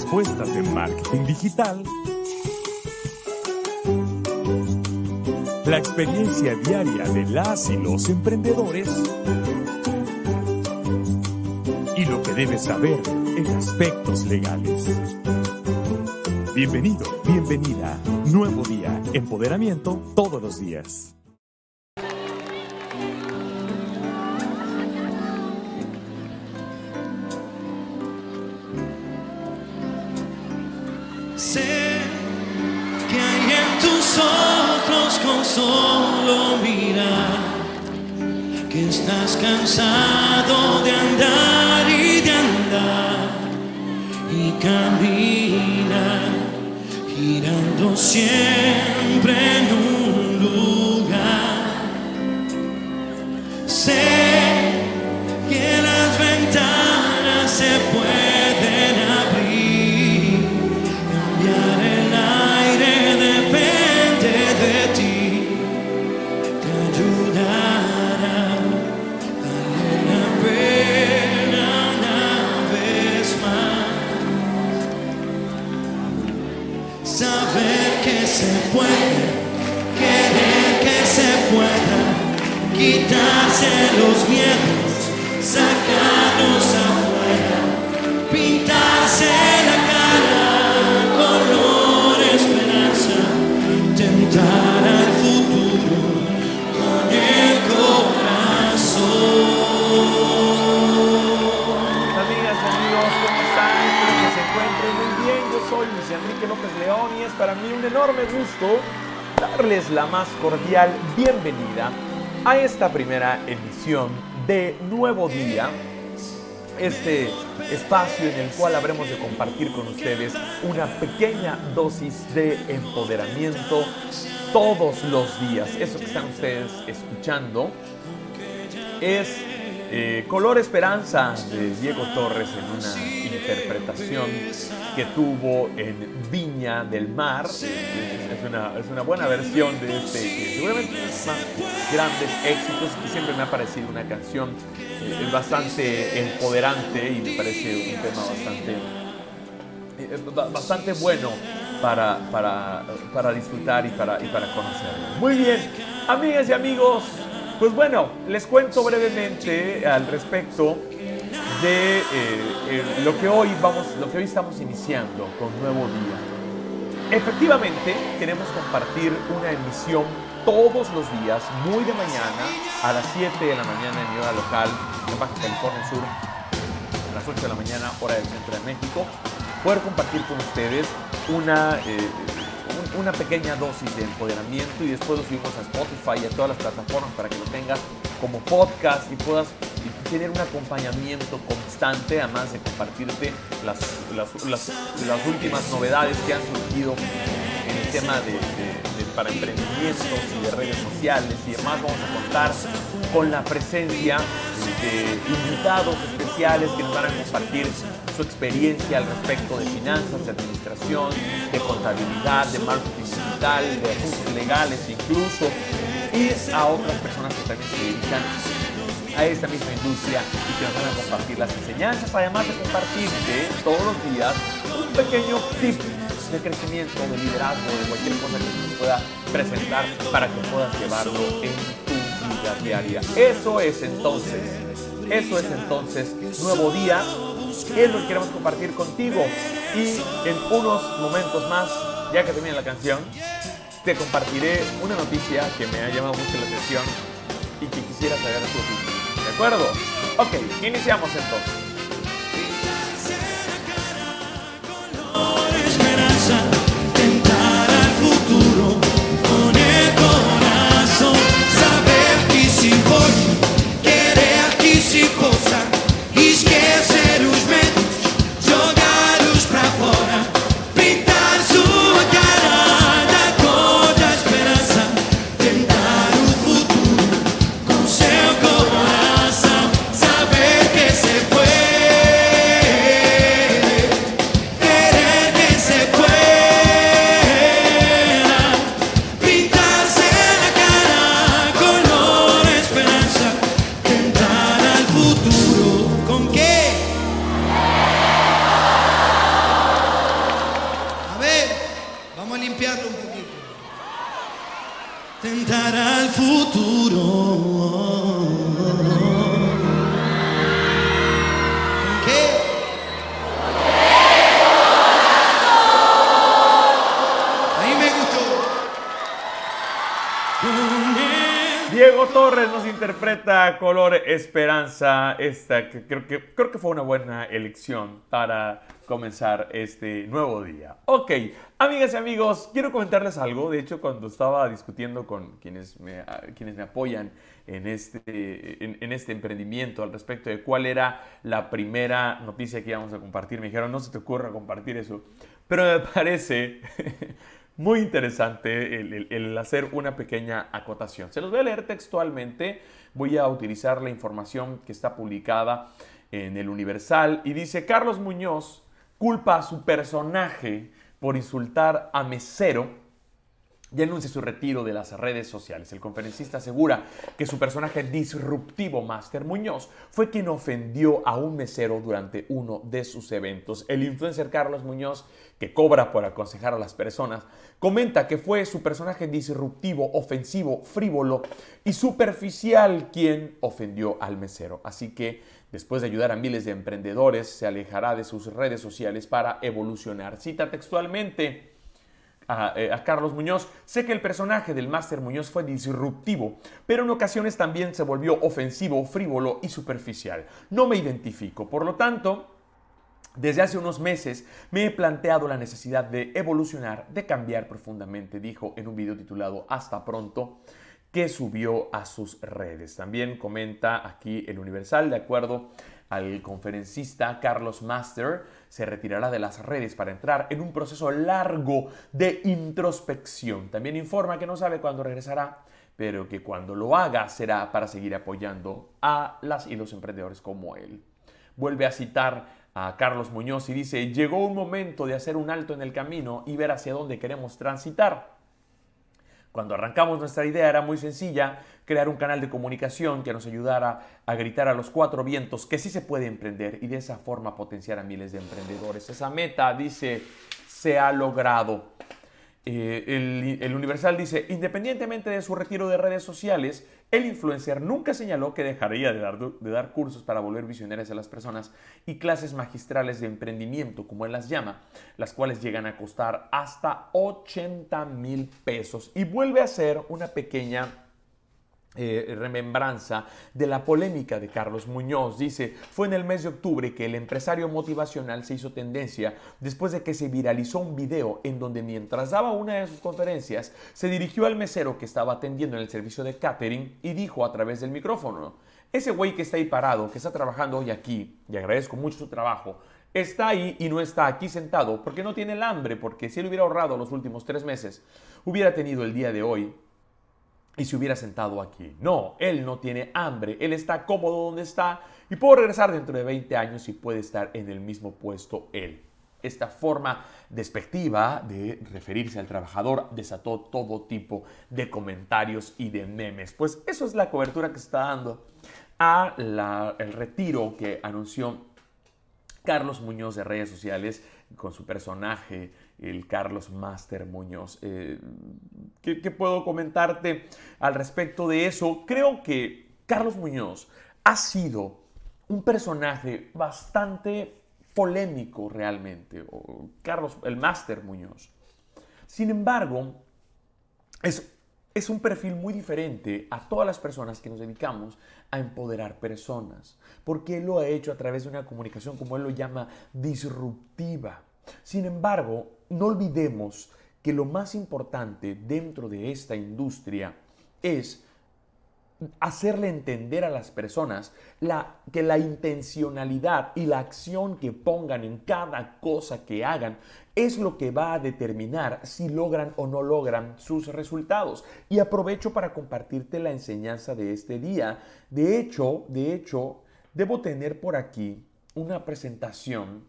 Respuestas de marketing digital. La experiencia diaria de las y los emprendedores y lo que debes saber en aspectos legales. Bienvenido, bienvenida. Nuevo día, empoderamiento todos los días. Solo mirar que estás cansado de andar y de andar y caminar girando siempre en un darles la más cordial bienvenida a esta primera edición de Nuevo Día. Este espacio en el cual habremos de compartir con ustedes una pequeña dosis de empoderamiento todos los días. Eso que están ustedes escuchando es eh, Color Esperanza de Diego Torres en una interpretación que tuvo en Viña del Mar. Eh, Es una, es una buena versión de este, que seguramente es más grandes éxitos, que siempre me ha parecido una canción eh, bastante empoderante y me parece un tema bastante eh, ba- bastante bueno para, para, para disfrutar y para, y para conocerlo. Muy bien, amigas y amigos, pues bueno, les cuento brevemente al respecto de eh, eh, lo que hoy vamos, lo que hoy estamos iniciando con Nuevo Día. Efectivamente, queremos compartir una emisión todos los días, muy de mañana, a las 7 de la mañana en mi hora local, en Baja California Sur, a las 8 de la mañana, hora del centro de México, poder compartir con ustedes una, eh, un- una pequeña dosis de empoderamiento y después lo subimos a Spotify y a todas las plataformas para que lo tengas como podcast y puedas tener un acompañamiento constante, además de compartirte las, las, las- últimas novedades que han surgido en el tema de- de- para emprendimientos y de redes sociales y demás. Vamos a contar con la presencia de invitados especiales que nos van a compartir su experiencia al respecto de finanzas, de administración, de contabilidad, de marketing digital, de asuntos legales incluso, y a otras personas que también se dedican a esta misma industria y que nos van a compartir las enseñanzas, además de compartirte todos los días un pequeño tip de crecimiento, de liderazgo, de cualquier cosa que se pueda presentar para que puedas llevarlo en tu vida diaria. Eso es entonces, eso es entonces nuevo día, es lo que queremos compartir contigo y en unos momentos más, ya que termine la canción, te compartiré una noticia que me ha llamado mucho la atención y que quisiera saber tu opinión. ¿De acuerdo? Ok, iniciamos entonces. Diego Torres nos interpreta Color Esperanza. Esta que creo que fue una buena elección para comenzar este nuevo día. Ok, amigas y amigos, quiero comentarles algo. De hecho, cuando estaba discutiendo con quienes me, ah, apoyan en este, en este emprendimiento al respecto de cuál era la primera noticia que íbamos a compartir, me dijeron, no se te ocurra compartir eso. Pero me parece muy interesante el, hacer una pequeña acotación. Se los voy a leer textualmente. Voy a utilizar la información que está publicada en el Universal y dice, Carlos Muñoz culpa a su personaje por insultar a mesero y anuncia su retiro de las redes sociales. El conferencista asegura que su personaje disruptivo, Master Muñoz, fue quien ofendió a un mesero durante uno de sus eventos. El influencer Carlos Muñoz, que cobra por aconsejar a las personas, comenta que fue su personaje disruptivo, ofensivo, frívolo y superficial quien ofendió al mesero. Así que Después de ayudar a miles de emprendedores, se alejará de sus redes sociales para evolucionar. Cita textualmente a, eh, a Carlos Muñoz. Sé que el personaje del Máster Muñoz fue disruptivo, pero en ocasiones también se volvió ofensivo, frívolo y superficial. No me identifico. Por lo tanto, desde hace unos meses me he planteado la necesidad de evolucionar, de cambiar profundamente, dijo en un video titulado Hasta pronto que subió a sus redes. También comenta aquí el Universal, de acuerdo al conferencista Carlos Master, se retirará de las redes para entrar en un proceso largo de introspección. También informa que no sabe cuándo regresará, pero que cuando lo haga será para seguir apoyando a las y los emprendedores como él. Vuelve a citar a Carlos Muñoz y dice, llegó un momento de hacer un alto en el camino y ver hacia dónde queremos transitar. Cuando arrancamos nuestra idea era muy sencilla, crear un canal de comunicación que nos ayudara a gritar a los cuatro vientos que sí se puede emprender y de esa forma potenciar a miles de emprendedores. Esa meta, dice, se ha logrado. Eh, el, el Universal dice, independientemente de su retiro de redes sociales, el influencer nunca señaló que dejaría de dar, cursos para volver visionarias a las personas y clases magistrales de emprendimiento, como él las llama, las cuales llegan a costar hasta 80 mil pesos. Y vuelve a ser una pequeña eh, remembranza de la polémica de Carlos Muñoz. Dice, fue en el mes de octubre que el empresario motivacional se hizo tendencia después de que se viralizó un video en donde mientras daba una de sus conferencias, se dirigió al mesero que estaba atendiendo en el servicio de catering y dijo a través del micrófono, ese güey que está ahí parado, que está trabajando hoy aquí, y agradezco mucho su trabajo, está ahí y no está aquí sentado porque no tiene el hambre, porque si él hubiera ahorrado los últimos tres meses, hubiera tenido el día de hoy y se hubiera sentado aquí. No, él no tiene hambre, él está cómodo donde está y puede regresar dentro de 20 años y puede estar en el mismo puesto él. Esta forma despectiva de referirse al trabajador desató todo tipo de comentarios y de memes. Pues eso es la cobertura que se está dando a el retiro que anunció Carlos Muñoz de redes sociales con su personaje, el Carlos Master Muñoz. Eh, ¿qué, puedo comentarte al respecto de eso? Creo que Carlos Muñoz ha sido un personaje bastante polémico realmente, Carlos, el Master Muñoz. Sin embargo, es, es un perfil muy diferente a todas las personas que nos dedicamos a empoderar personas, porque él lo ha hecho a través de una comunicación, como él lo llama, disruptiva. Sin embargo, no olvidemos que lo más importante dentro de esta industria es hacerle entender a las personas que la intencionalidad y la acción que pongan en cada cosa que hagan es lo que va a determinar si logran o no logran sus resultados. Y aprovecho para compartirte la enseñanza de este día. De hecho, de hecho, debo tener por aquí una presentación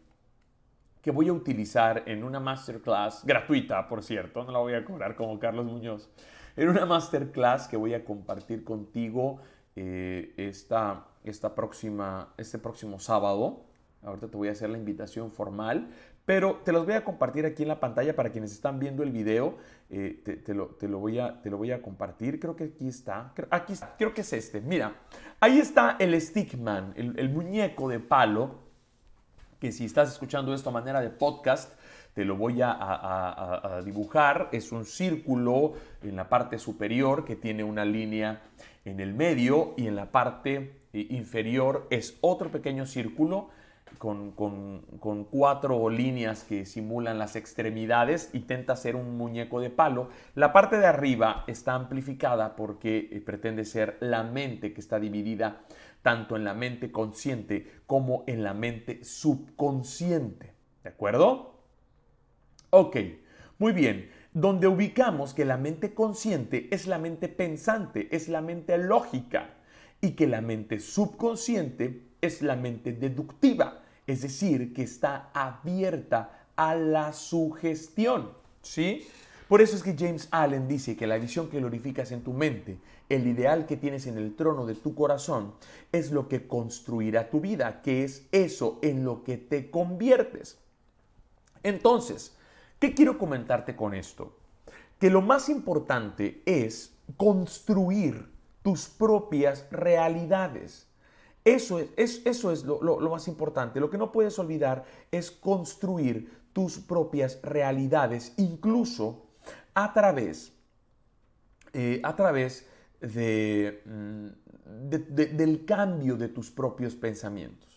que voy a utilizar en una masterclass gratuita, por cierto, no la voy a cobrar como Carlos Muñoz, en una masterclass que voy a compartir contigo eh, esta, esta próxima, este próximo sábado. Ahorita te voy a hacer la invitación formal, pero te los voy a compartir aquí en la pantalla para quienes están viendo el video. Eh, te, lo, voy a, te, lo, voy a, compartir. Creo que aquí está. Aquí creo que es este. Mira, ahí está el Stickman, el, el muñeco de palo, que si estás escuchando esto a manera de podcast, te lo voy a, dibujar. Es un círculo en la parte superior que tiene una línea en el medio y en la parte eh, inferior es otro pequeño círculo con, cuatro líneas que simulan las extremidades, intenta ser un muñeco de palo. La parte de arriba está amplificada porque eh, pretende ser la mente que está dividida tanto en la mente consciente como en la mente subconsciente. ¿De acuerdo? Ok, muy bien. Donde ubicamos que la mente consciente es la mente pensante, es la mente lógica, y que la mente subconsciente es la mente deductiva, es decir, que está abierta a la sugestión. ¿Sí? Por eso es que James Allen dice que la visión que glorificas en tu mente, el ideal que tienes en el trono de tu corazón, es lo que construirá tu vida, que es eso en lo que te conviertes. Entonces, ¿Qué quiero comentarte con esto? Que lo más importante es construir tus propias realidades. Eso es, eso es lo, más importante. Lo que no puedes olvidar es construir tus propias realidades, incluso a través, eh, a través mm, del cambio de tus propios pensamientos.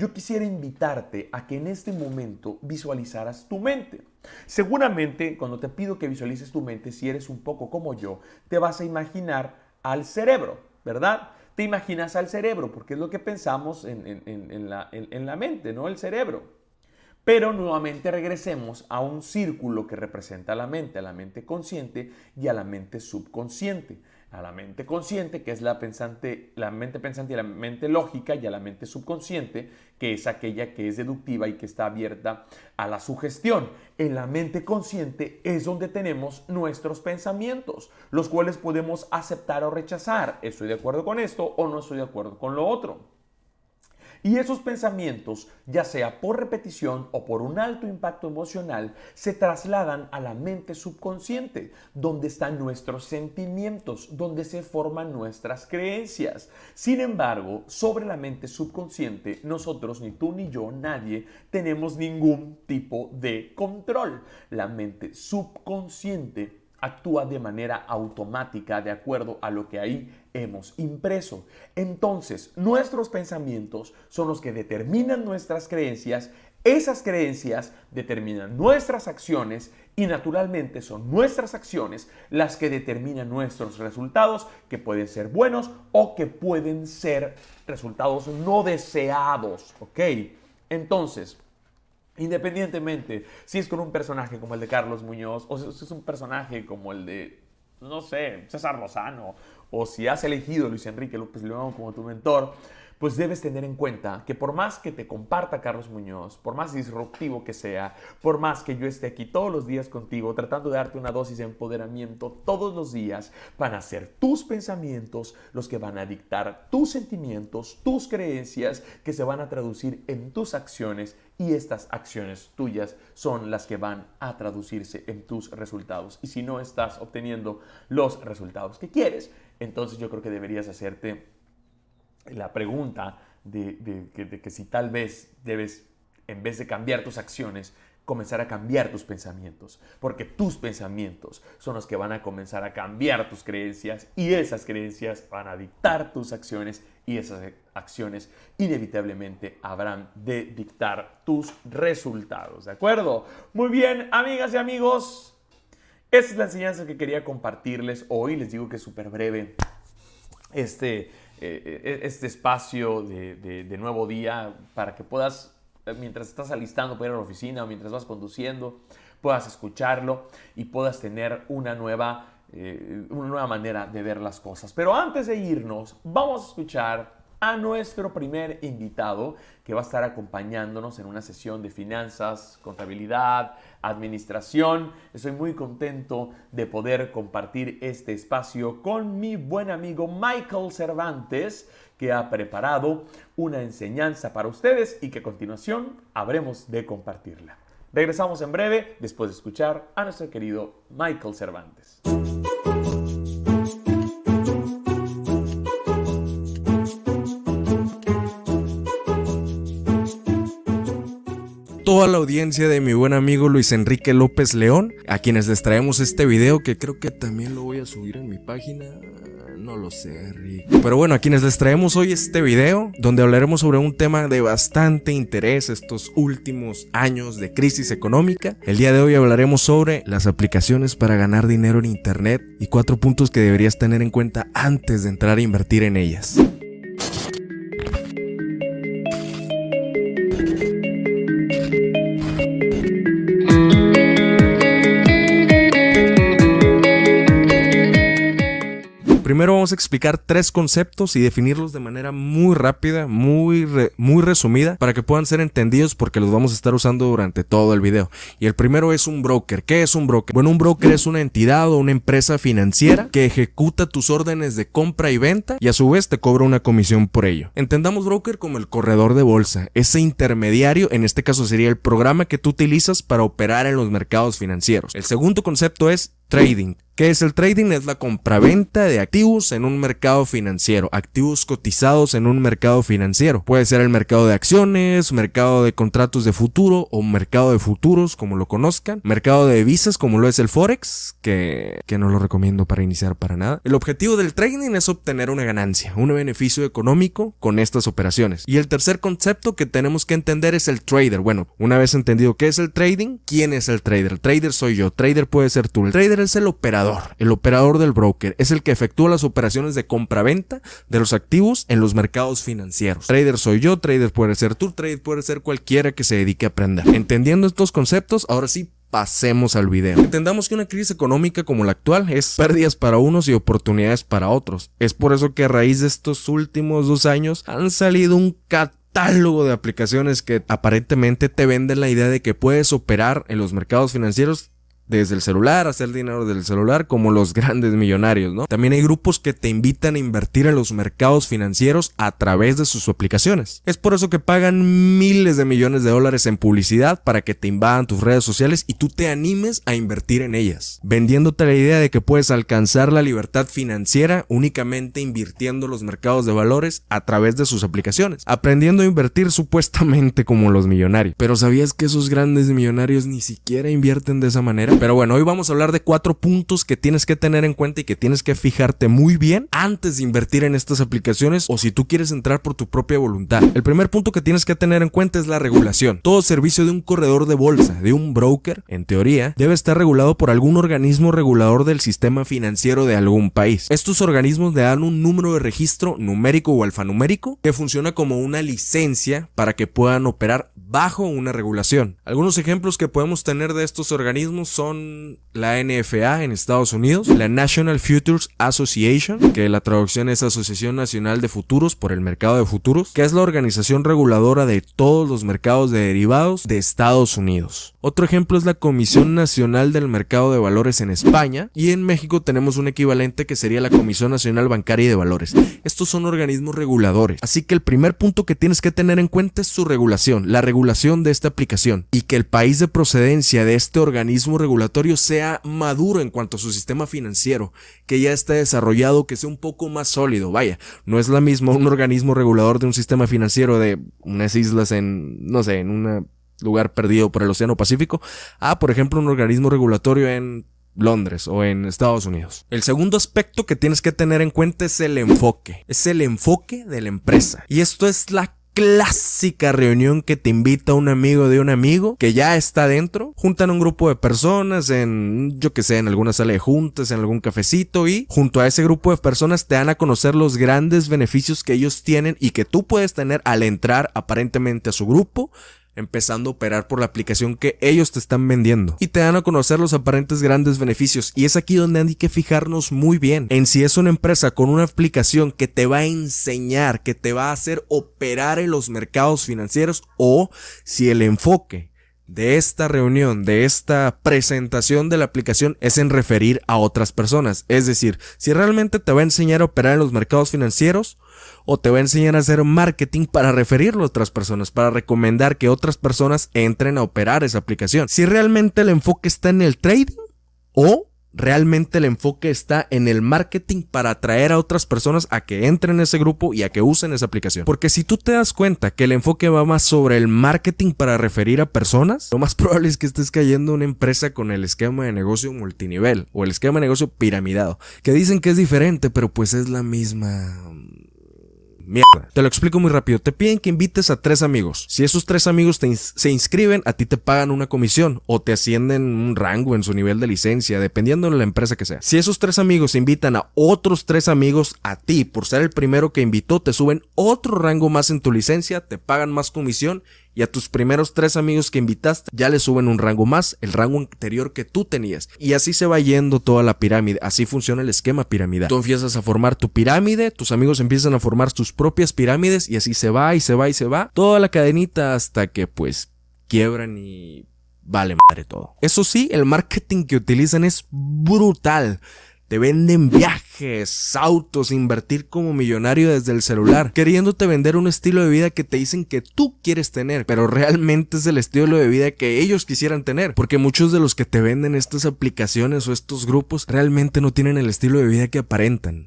Yo quisiera invitarte a que en este momento visualizaras tu mente. Seguramente cuando te pido que visualices tu mente, si eres un poco como yo, te vas a imaginar al cerebro, ¿verdad? Te imaginas al cerebro, porque es lo que pensamos en, la, en la mente, ¿no? El cerebro. Pero nuevamente regresemos a un círculo que representa a la mente, a la mente consciente y a la mente subconsciente a la mente consciente, que es la, pensante, la mente pensante y la mente lógica, y a la mente subconsciente, que es aquella que es deductiva y que está abierta a la sugestión. En la mente consciente es donde tenemos nuestros pensamientos, los cuales podemos aceptar o rechazar. ¿Estoy de acuerdo con esto o no estoy de acuerdo con lo otro? Y esos pensamientos, ya sea por repetición o por un alto impacto emocional, se trasladan a la mente subconsciente, donde están nuestros sentimientos, donde se forman nuestras creencias. Sin embargo, sobre la mente subconsciente, nosotros, ni tú ni yo, nadie, tenemos ningún tipo de control. La mente subconsciente actúa de manera automática de acuerdo a lo que ahí hemos impreso. Entonces, nuestros pensamientos son los que determinan nuestras creencias, esas creencias determinan nuestras acciones y naturalmente son nuestras acciones las que determinan nuestros resultados, que pueden ser buenos o que pueden ser resultados no deseados, ¿ok? Entonces, Independientemente si es con un personaje como el de Carlos Muñoz o si es un personaje como el de, no sé, César Lozano o si has elegido Luis Enrique López León como tu mentor, pues debes tener en cuenta que por más que te comparta Carlos Muñoz, por más disruptivo que sea, por más que yo esté aquí todos los días contigo tratando de darte una dosis de empoderamiento todos los días, van a ser tus pensamientos los que van a dictar tus sentimientos, tus creencias, que se van a traducir en tus acciones y estas acciones tuyas son las que van a traducirse en tus resultados. Y si no estás obteniendo los resultados que quieres, entonces yo creo que deberías hacerte la pregunta de, que, si tal vez debes, en vez de cambiar tus acciones, comenzar a cambiar tus pensamientos, porque tus pensamientos son los que van a comenzar a cambiar tus creencias y esas creencias van a dictar tus acciones y esas acciones inevitablemente habrán de dictar tus resultados, ¿de acuerdo? Muy bien, amigas y amigos, esa es la enseñanza que quería compartirles hoy, les digo que es súper breve. Este, eh, eh, este espacio de, nuevo día para que puedas, eh, mientras estás alistando para ir a la oficina o mientras vas conduciendo, puedas escucharlo y puedas tener una nueva, una nueva manera de ver las cosas. Pero antes de irnos, vamos a escuchar a nuestro primer invitado que va a estar acompañándonos en una sesión de finanzas, contabilidad, administración. Estoy muy contento de poder compartir este espacio con mi buen amigo Michael Cervantes, que ha preparado una enseñanza para ustedes y que a continuación habremos de compartirla. Regresamos en breve después de escuchar a nuestro querido Michael Cervantes. Toda la audiencia de mi buen amigo Luis Enrique López León, a quienes les traemos este video que creo que también lo voy a subir en mi página. No lo sé, Rick. Pero bueno, a quienes les traemos hoy este video, donde hablaremos sobre un tema de bastante interés estos últimos años de crisis económica. El día de hoy hablaremos sobre las aplicaciones para ganar dinero en Internet y cuatro puntos que deberías tener en cuenta antes de entrar a invertir en ellas. Primero vamos a explicar tres conceptos y definirlos de manera muy rápida, muy, muy resumida, para que puedan ser entendidos porque los vamos a estar usando durante todo el video. Y el primero es un broker. ¿Qué es un broker? Bueno, un broker es una entidad o una empresa financiera que ejecuta tus órdenes de compra y venta y a su vez te cobra una comisión por ello. Entendamos broker como el corredor de bolsa, ese intermediario, en este caso sería el programa que tú utilizas para operar en los mercados financieros. El segundo concepto es trading. ¿Qué es el trading? Es la compraventa de activos en un mercado financiero, activos cotizados en un mercado financiero. Puede ser el mercado de acciones, mercado de contratos de futuro o mercado de futuros, como lo conozcan, mercado de divisas, como lo es el Forex, que, que no lo recomiendo para iniciar para nada. El objetivo del trading es obtener una ganancia, un beneficio económico con estas operaciones. Y el tercer concepto que tenemos que entender es el trader. Bueno, una vez entendido qué es el trading, ¿quién es el trader? El trader soy yo, trader puede ser tú. El trader es el operador el operador del broker, es el que efectúa las operaciones de compra-venta de los activos en los mercados financieros. Trader soy yo, trader puede ser tú, trader puede ser cualquiera que se dedique a aprender. Entendiendo estos conceptos, ahora sí pasemos al video. Entendamos que una crisis económica como la actual es pérdidas para unos y oportunidades para otros. Es por eso que a raíz de estos últimos dos años han salido un catálogo de aplicaciones que aparentemente te venden la idea de que puedes operar en los mercados financieros desde el celular, hacer dinero del celular, como los grandes millonarios, ¿no? También hay grupos que te invitan a invertir en los mercados financieros a través de sus aplicaciones. Es por eso que pagan miles de millones de dólares en publicidad para que te invadan tus redes sociales y tú te animes a invertir en ellas, vendiéndote la idea de que puedes alcanzar la libertad financiera únicamente invirtiendo en los mercados de valores a través de sus aplicaciones, aprendiendo a invertir supuestamente como los millonarios. Pero ¿sabías que esos grandes millonarios ni siquiera invierten de esa manera? Pero bueno, hoy vamos a hablar de cuatro puntos que tienes que tener en cuenta y que tienes que fijarte muy bien antes de invertir en estas aplicaciones o si tú quieres entrar por tu propia voluntad. El primer punto que tienes que tener en cuenta es la regulación. Todo servicio de un corredor de bolsa, de un broker, en teoría, debe estar regulado por algún organismo regulador del sistema financiero de algún país. Estos organismos le dan un número de registro numérico o alfanumérico que funciona como una licencia para que puedan operar bajo una regulación. Algunos ejemplos que podemos tener de estos organismos son la NFA en Estados Unidos, la National Futures Association, que la traducción es Asociación Nacional de Futuros por el Mercado de Futuros, que es la organización reguladora de todos los mercados de derivados de Estados Unidos. Otro ejemplo es la Comisión Nacional del Mercado de Valores en España y en México tenemos un equivalente que sería la Comisión Nacional Bancaria y de Valores. Estos son organismos reguladores, así que el primer punto que tienes que tener en cuenta es su regulación, la regulación de esta aplicación y que el país de procedencia de este organismo regulatorio sea maduro en cuanto a su sistema financiero, que ya esté desarrollado, que sea un poco más sólido. Vaya, no es la misma un organismo regulador de un sistema financiero de unas islas en, no sé, en un lugar perdido por el Océano Pacífico, a, por ejemplo, un organismo regulatorio en Londres o en Estados Unidos. El segundo aspecto que tienes que tener en cuenta es el enfoque. Es el enfoque de la empresa. Y esto es la clásica reunión que te invita un amigo de un amigo que ya está dentro. Juntan un grupo de personas en, yo que sé, en alguna sala de juntas, en algún cafecito y junto a ese grupo de personas te dan a conocer los grandes beneficios que ellos tienen y que tú puedes tener al entrar aparentemente a su grupo empezando a operar por la aplicación que ellos te están vendiendo y te dan a conocer los aparentes grandes beneficios y es aquí donde hay que fijarnos muy bien en si es una empresa con una aplicación que te va a enseñar, que te va a hacer operar en los mercados financieros o si el enfoque de esta reunión, de esta presentación de la aplicación es en referir a otras personas. Es decir, si realmente te va a enseñar a operar en los mercados financieros o te va a enseñar a hacer marketing para referirlo a otras personas, para recomendar que otras personas entren a operar esa aplicación. Si realmente el enfoque está en el trading o Realmente el enfoque está en el marketing para atraer a otras personas a que entren en ese grupo y a que usen esa aplicación. Porque si tú te das cuenta que el enfoque va más sobre el marketing para referir a personas, lo más probable es que estés cayendo en una empresa con el esquema de negocio multinivel o el esquema de negocio piramidado, que dicen que es diferente, pero pues es la misma Mierda. Te lo explico muy rápido. Te piden que invites a tres amigos. Si esos tres amigos se inscriben, a ti te pagan una comisión o te ascienden un rango en su nivel de licencia, dependiendo de la empresa que sea. Si esos tres amigos invitan a otros tres amigos a ti por ser el primero que invitó, te suben otro rango más en tu licencia, te pagan más comisión y a tus primeros tres amigos que invitaste ya le suben un rango más, el rango anterior que tú tenías. Y así se va yendo toda la pirámide, así funciona el esquema piramidal. Tú empiezas a formar tu pirámide, tus amigos empiezan a formar sus propias pirámides y así se va y se va y se va, toda la cadenita hasta que pues quiebran y vale madre todo. Eso sí, el marketing que utilizan es brutal. Te venden viajes, autos, invertir como millonario desde el celular, queriéndote vender un estilo de vida que te dicen que tú quieres tener, pero realmente es el estilo de vida que ellos quisieran tener, porque muchos de los que te venden estas aplicaciones o estos grupos realmente no tienen el estilo de vida que aparentan.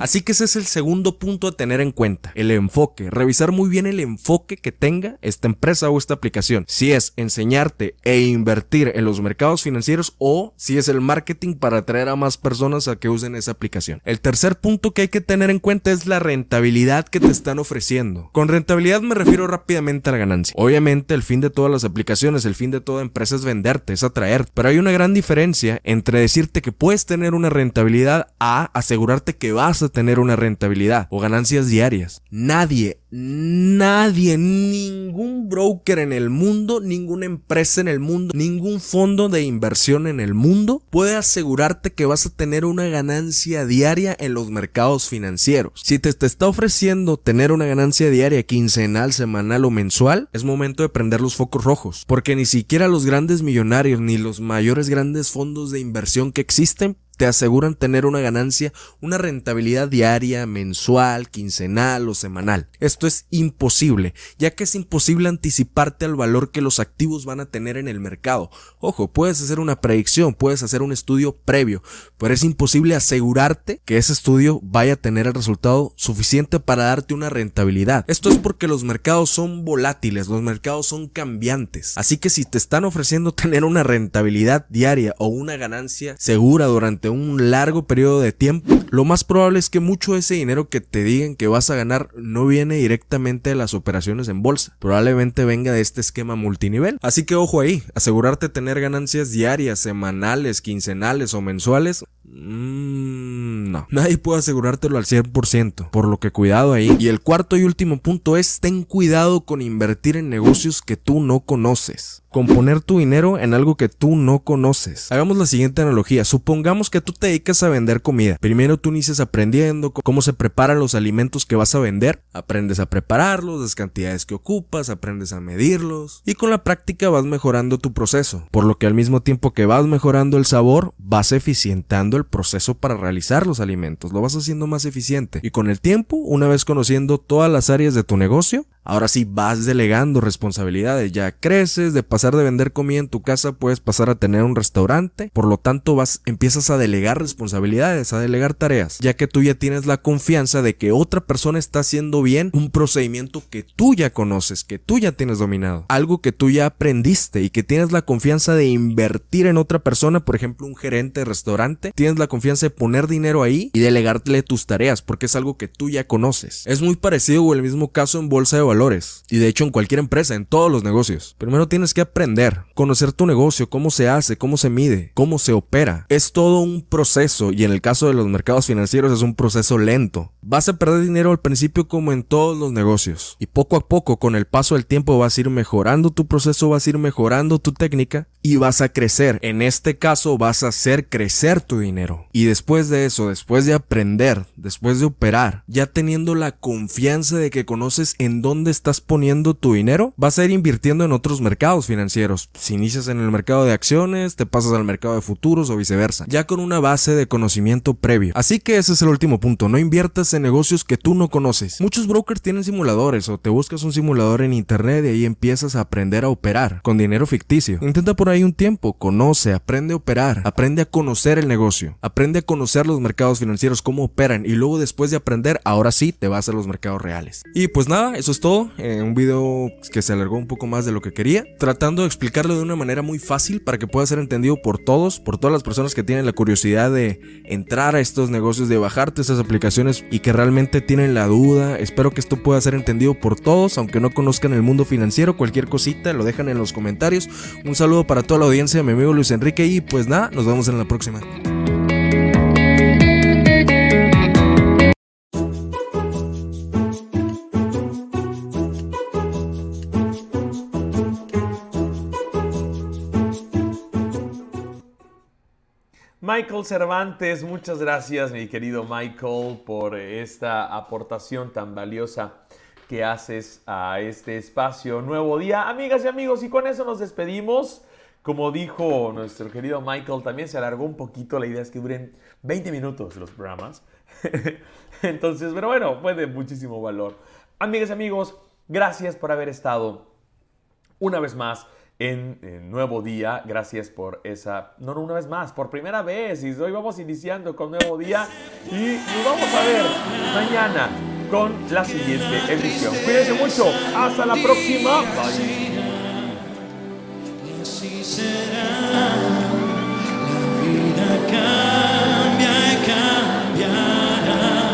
Así que ese es el segundo punto a tener en cuenta, el enfoque, revisar muy bien el enfoque que tenga esta empresa o esta aplicación, si es enseñarte e invertir en los mercados financieros o si es el marketing para atraer a más personas a que usen esa aplicación. El tercer punto que hay que tener en cuenta es la rentabilidad que te están ofreciendo. Con rentabilidad me refiero rápidamente a la ganancia. Obviamente el fin de todas las aplicaciones, el fin de toda empresa es venderte, es atraer, pero hay una gran diferencia entre decirte que puedes tener una rentabilidad a asegurarte que vas a tener una rentabilidad o ganancias diarias. Nadie, nadie, ningún broker en el mundo, ninguna empresa en el mundo, ningún fondo de inversión en el mundo puede asegurarte que vas a tener una ganancia diaria en los mercados financieros. Si te, te está ofreciendo tener una ganancia diaria quincenal, semanal o mensual, es momento de prender los focos rojos, porque ni siquiera los grandes millonarios ni los mayores grandes fondos de inversión que existen te aseguran tener una ganancia, una rentabilidad diaria, mensual, quincenal o semanal. Esto es imposible, ya que es imposible anticiparte al valor que los activos van a tener en el mercado. Ojo, puedes hacer una predicción, puedes hacer un estudio previo, pero es imposible asegurarte que ese estudio vaya a tener el resultado suficiente para darte una rentabilidad. Esto es porque los mercados son volátiles, los mercados son cambiantes. Así que si te están ofreciendo tener una rentabilidad diaria o una ganancia segura durante un largo periodo de tiempo, lo más probable es que mucho de ese dinero que te digan que vas a ganar no viene directamente de las operaciones en bolsa. Probablemente venga de este esquema multinivel. Así que ojo ahí, asegurarte tener ganancias diarias, semanales, quincenales o mensuales. Mmm, no, nadie puede asegurártelo al 100%, por lo que cuidado ahí. Y el cuarto y último punto es ten cuidado con invertir en negocios que tú no conoces con poner tu dinero en algo que tú no conoces. Hagamos la siguiente analogía. Supongamos que tú te dedicas a vender comida. Primero tú inicias aprendiendo cómo se preparan los alimentos que vas a vender. Aprendes a prepararlos, las cantidades que ocupas, aprendes a medirlos. Y con la práctica vas mejorando tu proceso. Por lo que al mismo tiempo que vas mejorando el sabor, vas eficientando el proceso para realizar los alimentos. Lo vas haciendo más eficiente. Y con el tiempo, una vez conociendo todas las áreas de tu negocio, Ahora sí vas delegando responsabilidades, ya creces, de pasar de vender comida en tu casa puedes pasar a tener un restaurante, por lo tanto vas empiezas a delegar responsabilidades, a delegar tareas, ya que tú ya tienes la confianza de que otra persona está haciendo bien un procedimiento que tú ya conoces, que tú ya tienes dominado, algo que tú ya aprendiste y que tienes la confianza de invertir en otra persona, por ejemplo, un gerente de restaurante, tienes la confianza de poner dinero ahí y delegarle tus tareas porque es algo que tú ya conoces. Es muy parecido o el mismo caso en bolsa de Y de hecho en cualquier empresa, en todos los negocios. Primero tienes que aprender, conocer tu negocio, cómo se hace, cómo se mide, cómo se opera. Es todo un proceso y en el caso de los mercados financieros es un proceso lento. Vas a perder dinero al principio como en todos los negocios. Y poco a poco, con el paso del tiempo, vas a ir mejorando tu proceso, vas a ir mejorando tu técnica y vas a crecer. En este caso, vas a hacer crecer tu dinero. Y después de eso, después de aprender, después de operar, ya teniendo la confianza de que conoces en dónde estás poniendo tu dinero, vas a ir invirtiendo en otros mercados financieros. Si inicias en el mercado de acciones, te pasas al mercado de futuros o viceversa, ya con una base de conocimiento previo. Así que ese es el último punto, no inviertas en negocios que tú no conoces. Muchos brokers tienen simuladores o te buscas un simulador en internet y ahí empiezas a aprender a operar con dinero ficticio. Intenta por ahí un tiempo, conoce, aprende a operar, aprende a conocer el negocio, aprende a conocer los mercados financieros, cómo operan y luego después de aprender, ahora sí te vas a los mercados reales. Y pues nada, eso es todo. Un video que se alargó un poco más de lo que quería, tratando de explicarlo de una manera muy fácil para que pueda ser entendido por todos, por todas las personas que tienen la curiosidad de entrar a estos negocios, de bajarte estas aplicaciones y que realmente tienen la duda. Espero que esto pueda ser entendido por todos, aunque no conozcan el mundo financiero, cualquier cosita lo dejan en los comentarios. Un saludo para toda la audiencia, mi amigo Luis Enrique y pues nada, nos vemos en la próxima. Michael Cervantes, muchas gracias mi querido Michael por esta aportación tan valiosa que haces a este espacio Nuevo Día. Amigas y amigos, y con eso nos despedimos. Como dijo nuestro querido Michael, también se alargó un poquito, la idea es que duren 20 minutos los programas. Entonces, pero bueno, fue de muchísimo valor. Amigas y amigos, gracias por haber estado una vez más en, Nuevo Día. Gracias por esa, no, no, una vez más, por primera vez. Y hoy vamos iniciando con Nuevo Día y nos vamos a ver mañana con la siguiente edición. Cuídense mucho. Hasta la próxima. Bye. La vida cambia y cambiará.